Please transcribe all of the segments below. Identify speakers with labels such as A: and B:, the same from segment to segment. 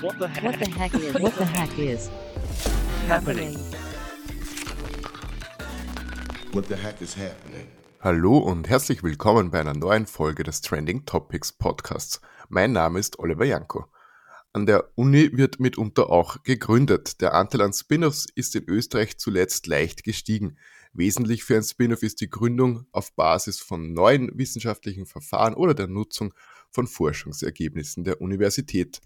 A: What the heck?
B: What the heck is what the heck is
A: happening?
C: What the heck is happening?
D: Hallo und herzlich willkommen bei einer neuen Folge des Trending Topics Podcasts. Mein Name ist Oliver Janko. An der Uni wird mitunter auch gegründet. Der Anteil an Spin-offs ist in Österreich zuletzt leicht gestiegen. Wesentlich für ein Spin-off ist die Gründung auf Basis von neuen wissenschaftlichen Verfahren oder der Nutzung von Forschungsergebnissen der Universität.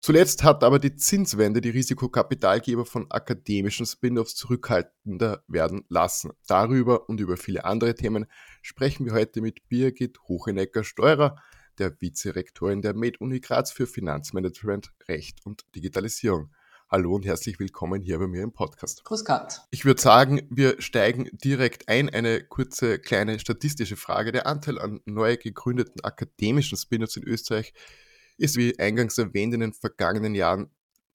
D: Zuletzt hat aber die Zinswende die Risikokapitalgeber von akademischen Spin-offs zurückhaltender werden lassen. Darüber und über viele andere Themen sprechen wir heute mit Birgit Hochenecker-Steurer, der Vizerektorin der Med-Uni Graz für Finanzmanagement, Recht und Digitalisierung. Hallo und herzlich willkommen hier bei mir im Podcast.
E: Grüß Gott.
D: Ich würde sagen, wir steigen direkt ein. Eine kurze kleine statistische Frage. Der Anteil an neu gegründeten akademischen Spin-offs in Österreich ist, wie eingangs erwähnt, in den vergangenen Jahren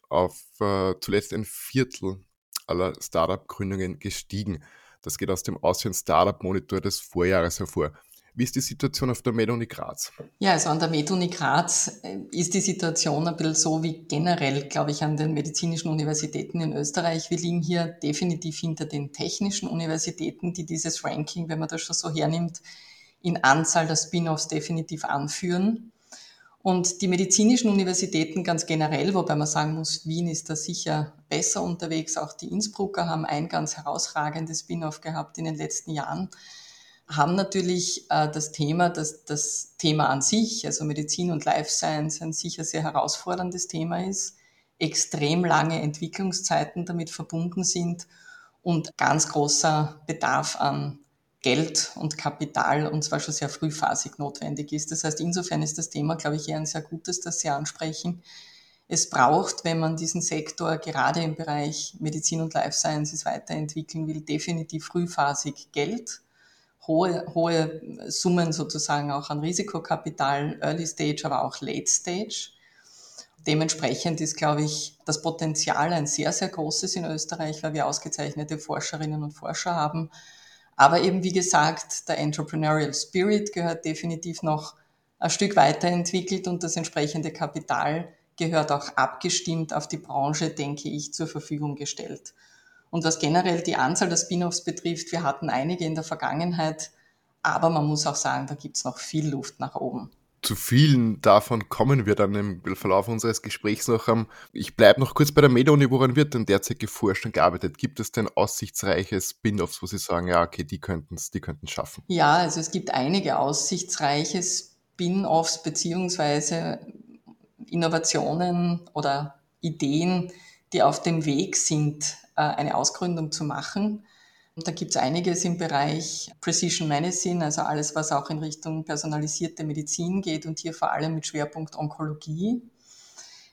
D: auf äh, zuletzt ein Viertel aller Startup-Gründungen gestiegen. Das geht aus dem Austrian Startup Monitor des Vorjahres hervor. Wie ist die Situation auf der MedUni Graz?
E: Ja, also an der MedUni Graz äh, ist die Situation ein bisschen so wie generell, glaube ich, an den medizinischen Universitäten in Österreich. Wir liegen hier definitiv hinter den technischen Universitäten, die dieses Ranking, wenn man das schon so hernimmt, in Anzahl der Spin-offs definitiv anführen. Und die medizinischen Universitäten ganz generell, wobei man sagen muss, Wien ist da sicher besser unterwegs. Auch die Innsbrucker haben ein ganz herausragendes Spin-off gehabt in den letzten Jahren haben natürlich äh, das Thema, dass das Thema an sich, also Medizin und Life Science, ein sicher sehr herausforderndes Thema ist, extrem lange Entwicklungszeiten damit verbunden sind und ganz großer Bedarf an Geld und Kapital und zwar schon sehr frühphasig notwendig ist. Das heißt, insofern ist das Thema, glaube ich, eher ein sehr gutes, das Sie ansprechen. Es braucht, wenn man diesen Sektor gerade im Bereich Medizin und Life Sciences weiterentwickeln will, definitiv frühphasig Geld hohe, hohe Summen sozusagen auch an Risikokapital, Early Stage, aber auch Late Stage. Dementsprechend ist, glaube ich, das Potenzial ein sehr, sehr großes in Österreich, weil wir ausgezeichnete Forscherinnen und Forscher haben. Aber eben, wie gesagt, der Entrepreneurial Spirit gehört definitiv noch ein Stück weiterentwickelt und das entsprechende Kapital gehört auch abgestimmt auf die Branche, denke ich, zur Verfügung gestellt. Und was generell die Anzahl der Spin-offs betrifft, wir hatten einige in der Vergangenheit, aber man muss auch sagen, da gibt es noch viel Luft nach oben.
D: Zu vielen davon kommen wir dann im Verlauf unseres Gesprächs noch. Ich bleibe noch kurz bei der Meda-Uni. Woran wird denn derzeit geforscht und gearbeitet? Gibt es denn aussichtsreiche Spin-offs, wo Sie sagen, ja, okay, die könnten es die können's schaffen?
E: Ja, also es gibt einige aussichtsreiche Spin-offs beziehungsweise Innovationen oder Ideen, die auf dem Weg sind, äh, eine Ausgründung zu machen. Und da gibt es einiges im Bereich Precision Medicine, also alles, was auch in Richtung personalisierte Medizin geht und hier vor allem mit Schwerpunkt Onkologie.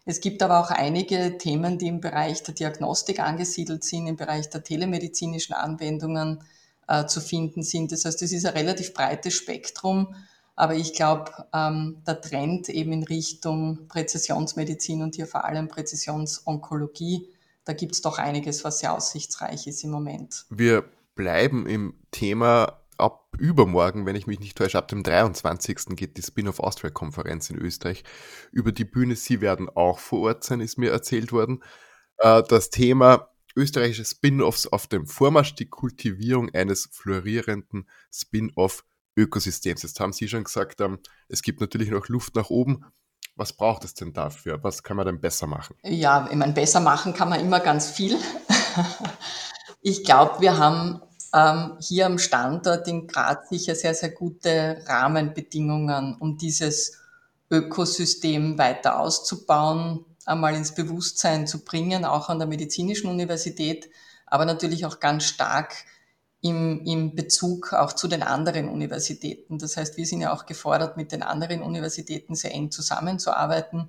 E: Es gibt aber auch einige Themen, die im Bereich der Diagnostik angesiedelt sind, im Bereich der telemedizinischen Anwendungen äh, zu finden sind. Das heißt, es ist ein relativ breites Spektrum, aber ich glaube, ähm, der Trend eben in Richtung Präzisionsmedizin und hier vor allem Präzisionsonkologie da gibt es doch einiges, was sehr aussichtsreich ist im Moment.
D: Wir bleiben im Thema ab übermorgen, wenn ich mich nicht täusche, ab dem 23. geht die Spin-off Austria-Konferenz in Österreich über die Bühne. Sie werden auch vor Ort sein, ist mir erzählt worden. Äh, das Thema österreichische Spin-offs auf dem Vormarsch, die Kultivierung eines florierenden Spin-off-Ökosystems. Jetzt haben Sie schon gesagt, ähm, es gibt natürlich noch Luft nach oben. Was braucht es denn dafür? Was kann man denn besser machen?
E: Ja, ich meine, besser machen kann man immer ganz viel. ich glaube, wir haben ähm, hier am Standort in Graz sicher sehr, sehr gute Rahmenbedingungen, um dieses Ökosystem weiter auszubauen, einmal ins Bewusstsein zu bringen, auch an der medizinischen Universität, aber natürlich auch ganz stark im, im Bezug auch zu den anderen Universitäten. Das heißt, wir sind ja auch gefordert, mit den anderen Universitäten sehr eng zusammenzuarbeiten,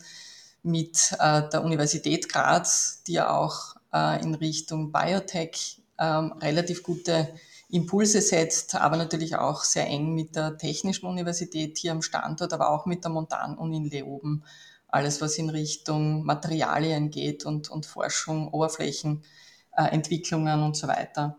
E: mit äh, der Universität Graz, die ja auch äh, in Richtung Biotech ähm, relativ gute Impulse setzt, aber natürlich auch sehr eng mit der Technischen Universität hier am Standort, aber auch mit der Montan-Uni in Leoben. Alles, was in Richtung Materialien geht und, und Forschung, Oberflächenentwicklungen äh, und so weiter.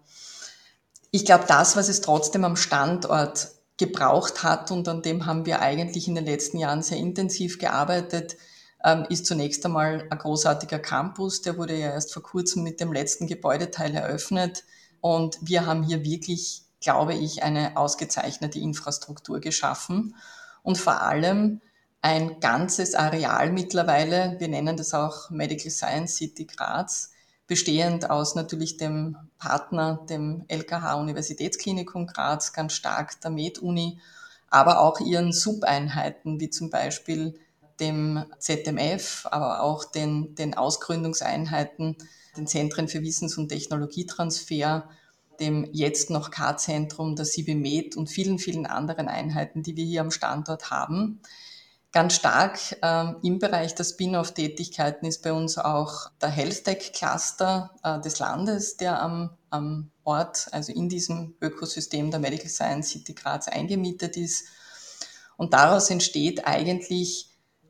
E: Ich glaube, das, was es trotzdem am Standort gebraucht hat und an dem haben wir eigentlich in den letzten Jahren sehr intensiv gearbeitet, ähm, ist zunächst einmal ein großartiger Campus, der wurde ja erst vor kurzem mit dem letzten Gebäudeteil eröffnet. Und wir haben hier wirklich, glaube ich, eine ausgezeichnete Infrastruktur geschaffen und vor allem ein ganzes Areal mittlerweile, wir nennen das auch Medical Science City Graz, bestehend aus natürlich dem Partner, dem LKH Universitätsklinikum Graz, ganz stark der MedUni, aber auch ihren Subeinheiten, wie zum Beispiel dem ZMF, aber auch den, den Ausgründungseinheiten, den Zentren für Wissens- und Technologietransfer, dem jetzt noch K-Zentrum, der CIBIMED und vielen, vielen anderen Einheiten, die wir hier am Standort haben. Ganz stark ähm, im Bereich der Spin-off-Tätigkeiten ist bei uns auch der Health Tech Cluster äh, des Landes, der am, am Ort, also in diesem Ökosystem der Medical Science City Graz eingemietet ist. Und daraus entsteht eigentlich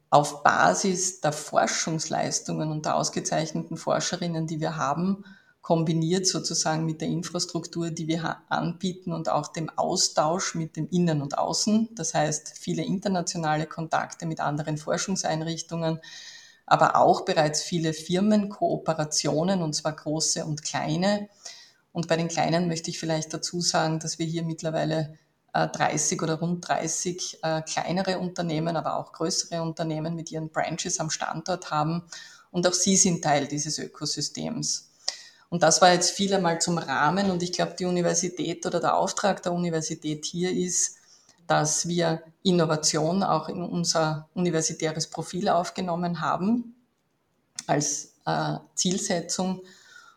E: auf Basis der Forschungsleistungen und der ausgezeichneten Forscherinnen, die wir haben, kombiniert sozusagen mit der Infrastruktur, die wir anbieten und auch dem Austausch mit dem Innen und Außen. Das heißt, viele internationale Kontakte mit anderen Forschungseinrichtungen, aber auch bereits viele Firmenkooperationen, und zwar große und kleine. Und bei den kleinen möchte ich vielleicht dazu sagen, dass wir hier mittlerweile 30 äh, oder rund 30 äh, kleinere Unternehmen, aber auch größere Unternehmen mit ihren Branches am Standort haben. Und auch sie sind Teil dieses Ökosystems. Und das war jetzt viel einmal zum Rahmen. Und ich glaube, die Universität oder der Auftrag der Universität hier ist, dass wir Innovation auch in unser universitäres Profil aufgenommen haben als äh, Zielsetzung.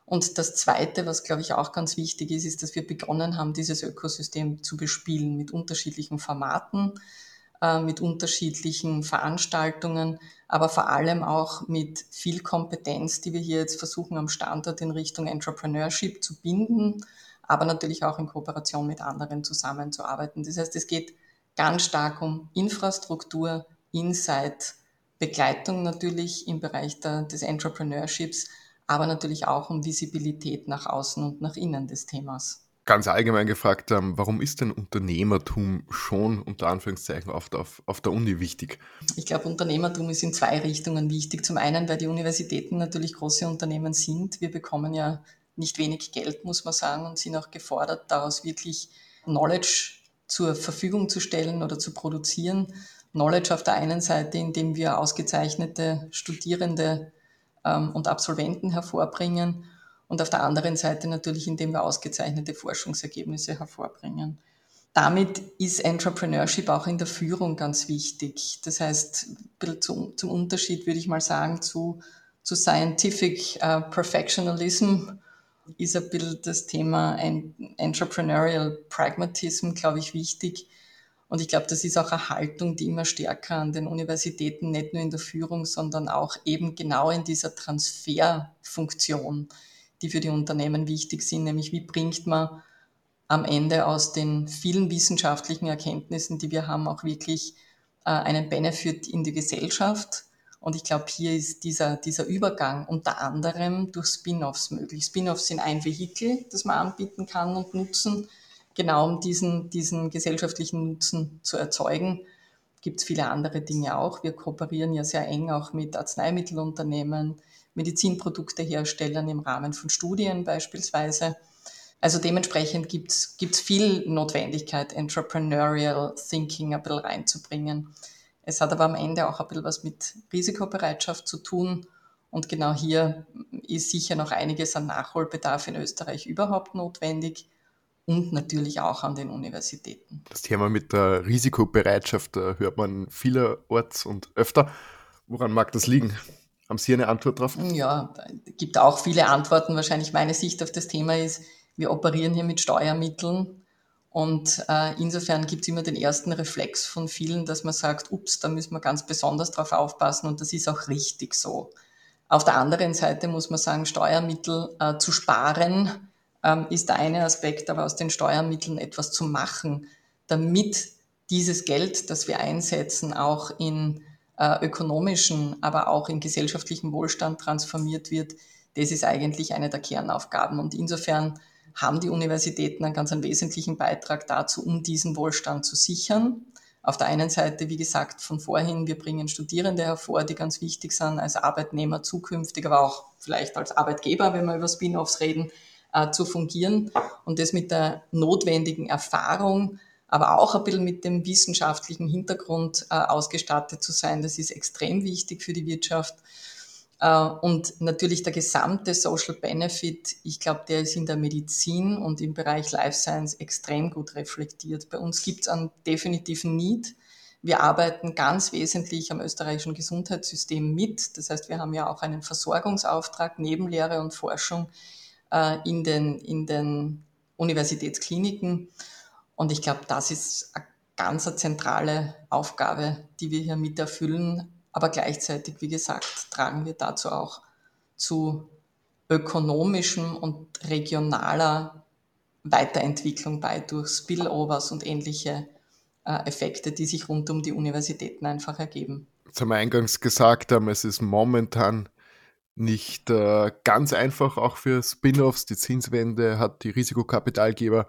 E: Und das Zweite, was glaube ich auch ganz wichtig ist, ist, dass wir begonnen haben, dieses Ökosystem zu bespielen mit unterschiedlichen Formaten, äh, mit unterschiedlichen Veranstaltungen, aber vor allem auch mit viel Kompetenz, die wir hier jetzt versuchen am Standort in Richtung Entrepreneurship zu binden, aber natürlich auch in Kooperation mit anderen zusammenzuarbeiten. Das heißt, es geht ganz stark um Infrastruktur, Insight, Begleitung natürlich im Bereich der, des Entrepreneurships, aber natürlich auch um Visibilität nach außen und nach innen des Themas
D: ganz allgemein gefragt, ähm, warum ist denn Unternehmertum schon unter Anführungszeichen auf auf der Uni wichtig?
E: Ich glaube, Unternehmertum ist in zwei Richtungen wichtig. Zum einen, weil die Universitäten natürlich große Unternehmen sind. Wir bekommen ja nicht wenig Geld, muss man sagen, und sind auch gefordert, daraus wirklich Knowledge zur Verfügung zu stellen oder zu produzieren. Knowledge auf der einen Seite, indem wir ausgezeichnete Studierende ähm, und Absolventen hervorbringen und auf der anderen Seite natürlich, indem wir ausgezeichnete Forschungsergebnisse hervorbringen. Damit ist Entrepreneurship auch in der Führung ganz wichtig. Das heißt, zum, Unterschied würde ich mal sagen zu, zu Scientific uh, Perfectionalism ist ein bisschen das Thema Entrepreneurial Pragmatism, glaube ich, wichtig. Und ich glaube, das ist auch eine Haltung, die immer stärker an den Universitäten, nicht nur in der Führung, sondern auch eben genau in dieser Transferfunktion die für die Unternehmen wichtig sind, nämlich wie bringt man am Ende aus den vielen wissenschaftlichen Erkenntnissen, die wir haben, auch wirklich äh, einen Benefit in die Gesellschaft. Und ich glaube, hier ist dieser, dieser Übergang unter anderem durch Spin-offs möglich. Spin-offs sind ein Vehikel, das man anbieten kann und nutzen, genau um diesen, diesen gesellschaftlichen Nutzen zu erzeugen. Gibt es viele andere Dinge auch. Wir kooperieren ja sehr eng auch mit Arzneimittelunternehmen, Medizinprodukteherstellern im Rahmen von Studien beispielsweise. Also dementsprechend gibt es viel Notwendigkeit, Entrepreneurial Thinking ein bisschen reinzubringen. Es hat aber am Ende auch ein bisschen was mit Risikobereitschaft zu tun. Und genau hier ist sicher noch einiges an Nachholbedarf in Österreich überhaupt notwendig und natürlich auch an den Universitäten.
D: Das Thema mit der Risikobereitschaft hört man vielerorts und öfter. Woran mag das liegen? Haben Sie eine Antwort darauf?
E: Ja, es gibt auch viele Antworten. Wahrscheinlich meine Sicht auf das Thema ist, wir operieren hier mit Steuermitteln und äh, insofern gibt es immer den ersten Reflex von vielen, dass man sagt, ups, da müssen wir ganz besonders drauf aufpassen und das ist auch richtig so. Auf der anderen Seite muss man sagen, Steuermittel äh, zu sparen ähm, ist der eine Aspekt, aber aus den Steuermitteln etwas zu machen, damit dieses Geld, das wir einsetzen, auch in äh, ökonomischen, aber auch in gesellschaftlichen Wohlstand transformiert wird, das ist eigentlich eine der Kernaufgaben. Und insofern haben die Universitäten einen ganz einen wesentlichen Beitrag dazu, um diesen Wohlstand zu sichern, auf der einen Seite, wie gesagt, von vorhin, wir bringen Studierende hervor, die ganz wichtig sind als Arbeitnehmer zukünftig, aber auch vielleicht als Arbeitgeber, wenn wir über Spin-offs reden, äh, zu fungieren und das mit der notwendigen Erfahrung, aber auch ein bisschen mit dem wissenschaftlichen Hintergrund äh, ausgestattet zu sein. Das ist extrem wichtig für die Wirtschaft. Äh, und natürlich der gesamte Social Benefit, ich glaube, der ist in der Medizin und im Bereich Life Science extrem gut reflektiert. Bei uns gibt es einen definitiven Need. Wir arbeiten ganz wesentlich am österreichischen Gesundheitssystem mit. Das heißt, wir haben ja auch einen Versorgungsauftrag neben Lehre und Forschung äh, in den, in den Universitätskliniken. Und ich glaube, das ist eine ganz zentrale Aufgabe, die wir hier mit erfüllen, aber gleichzeitig, wie gesagt, tragen wir dazu auch zu ökonomischem und regionaler Weiterentwicklung bei durch Spillovers und ähnliche äh, Effekte, die sich rund um die Universitäten einfach ergeben.
D: Jetzt haben wir eingangs gesagt, es ist momentan nicht äh, ganz einfach, auch für Spin-offs. Die Zinswende hat die Risikokapitalgeber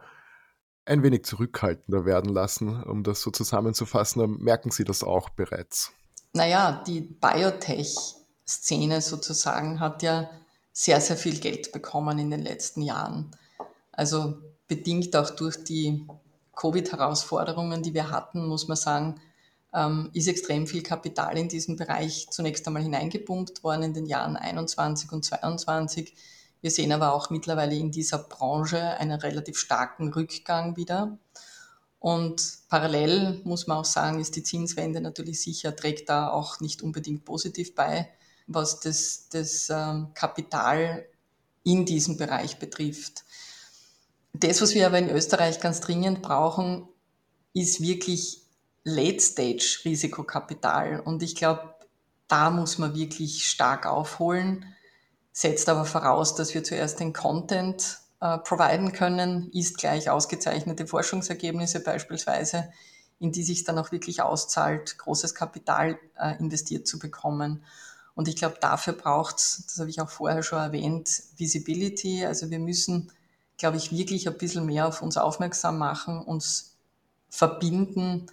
D: ein wenig zurückhaltender werden lassen, um das so zusammenzufassen. Merken Sie das auch bereits?
E: Naja, die Biotech-Szene sozusagen hat ja sehr, sehr viel Geld bekommen in den letzten Jahren. Also bedingt auch durch die Covid-Herausforderungen, die wir hatten, muss man sagen, ähm, ist extrem viel Kapital in diesen Bereich zunächst einmal hineingepumpt worden in den Jahren 21 und 22. Wir sehen aber auch mittlerweile in dieser Branche einen relativ starken Rückgang wieder. Und parallel muss man auch sagen, ist die Zinswende natürlich sicher, trägt da auch nicht unbedingt positiv bei, was das, das ähm, Kapital in diesem Bereich betrifft. Das, was wir aber in Österreich ganz dringend brauchen, ist wirklich Late-Stage-Risikokapital. Und ich glaube, da muss man wirklich stark aufholen, setzt aber voraus, dass wir zuerst den Content äh, providen können, ist gleich ausgezeichnete Forschungsergebnisse beispielsweise, in die sich dann auch wirklich auszahlt, großes Kapital äh, investiert zu bekommen. Und ich glaube, dafür braucht es, das habe ich auch vorher schon erwähnt, Visibility. Also wir müssen, glaube ich, wirklich ein bisschen mehr auf uns aufmerksam machen, uns verbinden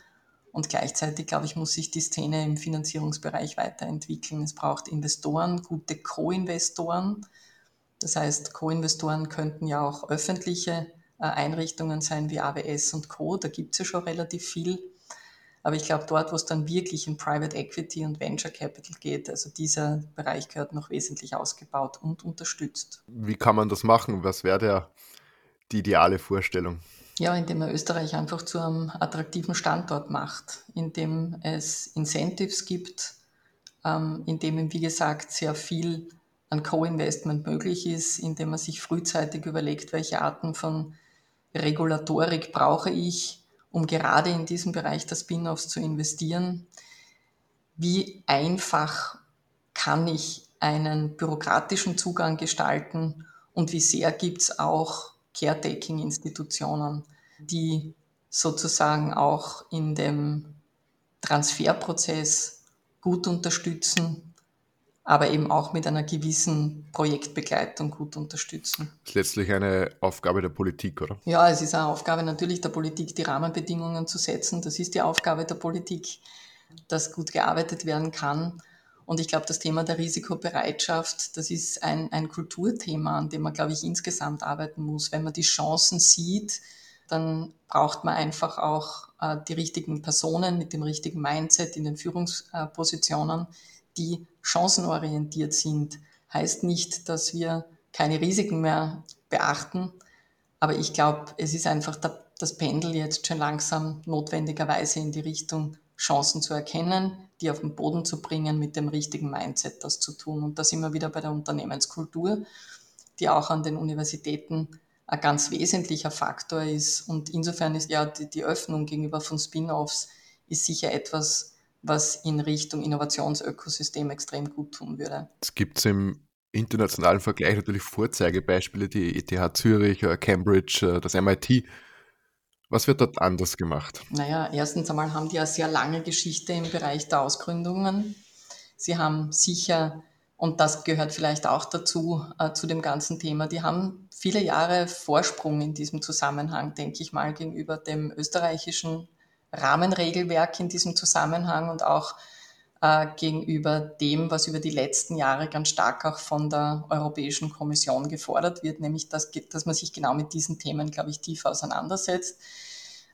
E: und gleichzeitig, glaube ich, muss sich die Szene im Finanzierungsbereich weiterentwickeln. Es braucht Investoren, gute Co-Investoren, das heißt, Co-Investoren könnten ja auch öffentliche äh, Einrichtungen sein wie AWS und Co. Da gibt es ja schon relativ viel. Aber ich glaube, dort, wo es dann wirklich in Private Equity und Venture Capital geht, also dieser Bereich gehört noch wesentlich ausgebaut und unterstützt.
D: Wie kann man das machen? Was wäre die ideale Vorstellung?
E: Ja, indem man Österreich einfach zu einem attraktiven Standort macht, indem es Incentives gibt, ähm, indem, wie gesagt, sehr viel an Co-Investment möglich ist, indem man sich frühzeitig überlegt, welche Arten von Regulatorik brauche ich, um gerade in diesem Bereich der Spin-offs zu investieren. Wie einfach kann ich einen bürokratischen Zugang gestalten und wie sehr gibt es auch Caretaking-Institutionen, die sozusagen auch in dem Transferprozess gut unterstützen aber eben auch mit einer gewissen Projektbegleitung gut unterstützen.
D: Das ist letztlich eine Aufgabe der Politik, oder?
E: Ja, es ist eine Aufgabe natürlich der Politik, die Rahmenbedingungen zu setzen. Das ist die Aufgabe der Politik, dass gut gearbeitet werden kann. Und ich glaube, das Thema der Risikobereitschaft, das ist ein, ein Kulturthema, an dem man, glaube ich, insgesamt arbeiten muss. Wenn man die Chancen sieht, dann braucht man einfach auch äh, die richtigen Personen mit dem richtigen Mindset in den Führungspositionen, die chancenorientiert sind, heißt nicht, dass wir keine Risiken mehr beachten. Aber ich glaube, es ist einfach das Pendel jetzt schon langsam notwendigerweise in die Richtung Chancen zu erkennen, die auf den Boden zu bringen, mit dem richtigen Mindset das zu tun. Und da sind wir wieder bei der Unternehmenskultur, die auch an den Universitäten ein ganz wesentlicher Faktor ist. Und insofern ist ja die, die Öffnung gegenüber von Spin-offs ist sicher etwas, was in Richtung Innovationsökosystem extrem gut tun würde.
D: Es gibt im internationalen Vergleich natürlich Vorzeigebeispiele, die ETH Zürich, äh, Cambridge, äh, das MIT. Was wird dort anders gemacht?
E: Naja, erstens einmal haben die eine sehr lange Geschichte im Bereich der Ausgründungen. Sie haben sicher, und das gehört vielleicht auch dazu, äh, zu dem ganzen Thema, die haben viele Jahre Vorsprung in diesem Zusammenhang, denke ich mal, gegenüber dem österreichischen Rahmenregelwerk in diesem Zusammenhang und auch äh, gegenüber dem, was über die letzten Jahre ganz stark auch von der Europäischen Kommission gefordert wird, nämlich dass, dass man sich genau mit diesen Themen, glaube ich, tief auseinandersetzt.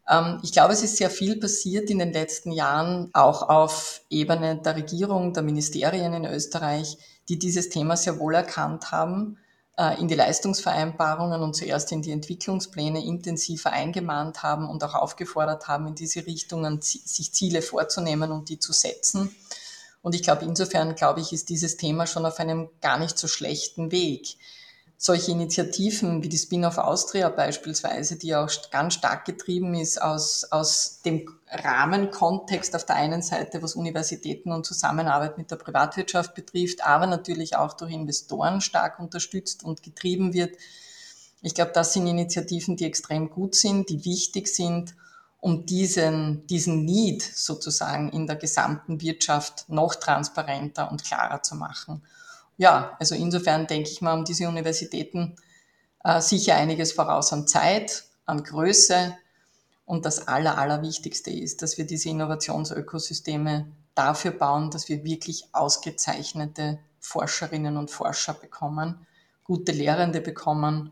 E: Ähm, ich glaube, es ist sehr viel passiert in den letzten Jahren, auch auf Ebene der Regierung, der Ministerien in Österreich, die dieses Thema sehr wohl erkannt haben in die Leistungsvereinbarungen und zuerst in die Entwicklungspläne intensiver eingemahnt haben und auch aufgefordert haben, in diese Richtungen sich Ziele vorzunehmen und die zu setzen. Und ich glaube, insofern, glaube ich, ist dieses Thema schon auf einem gar nicht so schlechten Weg solche Initiativen wie die Spin-off Austria beispielsweise, die auch ganz stark getrieben ist aus, aus dem Rahmenkontext auf der einen Seite, was Universitäten und Zusammenarbeit mit der Privatwirtschaft betrifft, aber natürlich auch durch Investoren stark unterstützt und getrieben wird. Ich glaube, das sind Initiativen, die extrem gut sind, die wichtig sind, um diesen, diesen Need sozusagen in der gesamten Wirtschaft noch transparenter und klarer zu machen ja, also insofern denke ich mal, um diese Universitäten äh, sicher einiges voraus an Zeit, an Größe. Und das Aller, Allerwichtigste ist, dass wir diese Innovationsökosysteme dafür bauen, dass wir wirklich ausgezeichnete Forscherinnen und Forscher bekommen, gute Lehrende bekommen,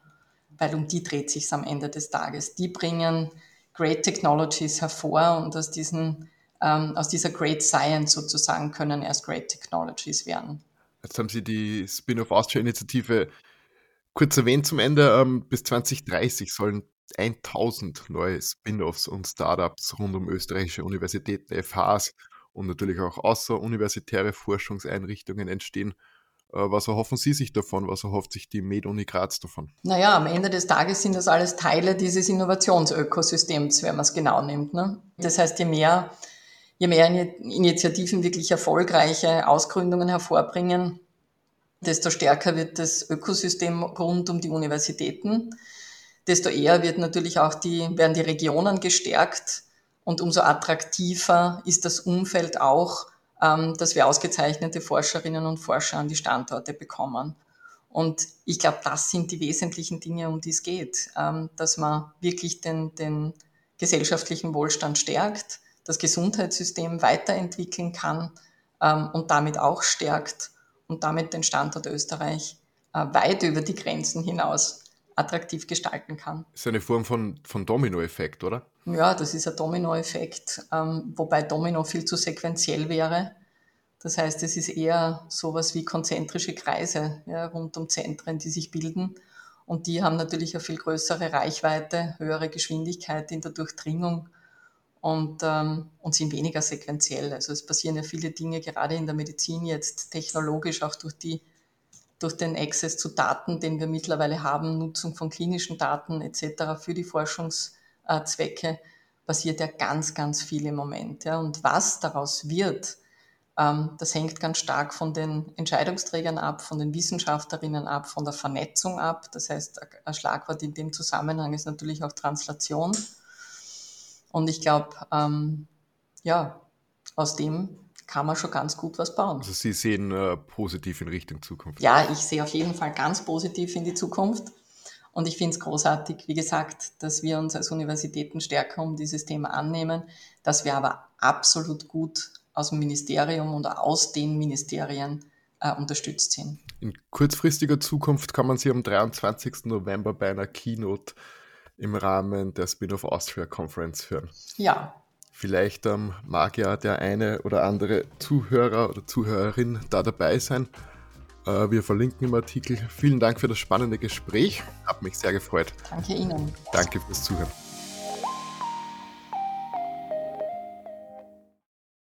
E: weil um die dreht sich am Ende des Tages. Die bringen Great Technologies hervor und aus, diesen, ähm, aus dieser Great Science sozusagen können erst Great Technologies werden.
D: Jetzt haben Sie die Spin-off Austria-Initiative kurz erwähnt zum Ende. Ähm, bis 2030 sollen 1000 neue Spin-offs und Startups rund um österreichische Universitäten, FHs und natürlich auch außeruniversitäre Forschungseinrichtungen entstehen. Äh, was erhoffen Sie sich davon? Was erhofft sich die MedUni Graz davon?
E: Naja, am Ende des Tages sind das alles Teile dieses Innovationsökosystems, wenn man es genau nimmt. Ne? Das heißt, je mehr je mehr Initiativen wirklich erfolgreiche Ausgründungen hervorbringen, desto stärker wird das Ökosystem rund um die Universitäten, desto eher wird natürlich auch die, werden die Regionen gestärkt und umso attraktiver ist das Umfeld auch, ähm, dass wir ausgezeichnete Forscherinnen und Forscher an die Standorte bekommen. Und ich glaube, das sind die wesentlichen Dinge, um die es geht, ähm, dass man wirklich den, den gesellschaftlichen Wohlstand stärkt, das Gesundheitssystem weiterentwickeln kann ähm, und damit auch stärkt und damit den Standort Österreich äh, weit über die Grenzen hinaus attraktiv gestalten kann.
D: Das ist eine Form von, von Dominoeffekt, oder?
E: Ja, das ist ein Dominoeffekt, ähm, wobei Domino viel zu sequenziell wäre. Das heißt, es ist eher sowas wie konzentrische Kreise ja, rund um Zentren, die sich bilden. Und die haben natürlich eine viel größere Reichweite, höhere Geschwindigkeit in der Durchdringung und, ähm, und sind weniger sequenziell. Also es passieren ja viele Dinge gerade in der Medizin jetzt technologisch, auch durch, die, durch den Access zu Daten, den wir mittlerweile haben, Nutzung von klinischen Daten etc. für die Forschungszwecke, passiert ja ganz, ganz viel im Moment. Ja. Und was daraus wird, ähm, das hängt ganz stark von den Entscheidungsträgern ab, von den Wissenschaftlerinnen ab, von der Vernetzung ab. Das heißt, ein Schlagwort in dem Zusammenhang ist natürlich auch Translation. Und ich glaube, ähm, ja, aus dem kann man schon ganz gut was bauen.
D: Also Sie sehen äh, positiv in Richtung Zukunft.
E: Ja, ich sehe auf jeden Fall ganz positiv in die Zukunft. Und ich finde es großartig, wie gesagt, dass wir uns als Universitäten stärker um dieses Thema annehmen, dass wir aber absolut gut aus dem Ministerium oder aus den Ministerien äh, unterstützt sind.
D: In kurzfristiger Zukunft kann man Sie am 23. November bei einer Keynote im Rahmen der Spin-off Austria Conference hören.
E: Ja.
D: Vielleicht ähm, mag ja der eine oder andere Zuhörer oder Zuhörerin da dabei sein. Äh, wir verlinken im Artikel. Vielen Dank für das spannende Gespräch. Hat mich sehr gefreut.
E: Danke Ihnen.
D: Danke fürs Zuhören.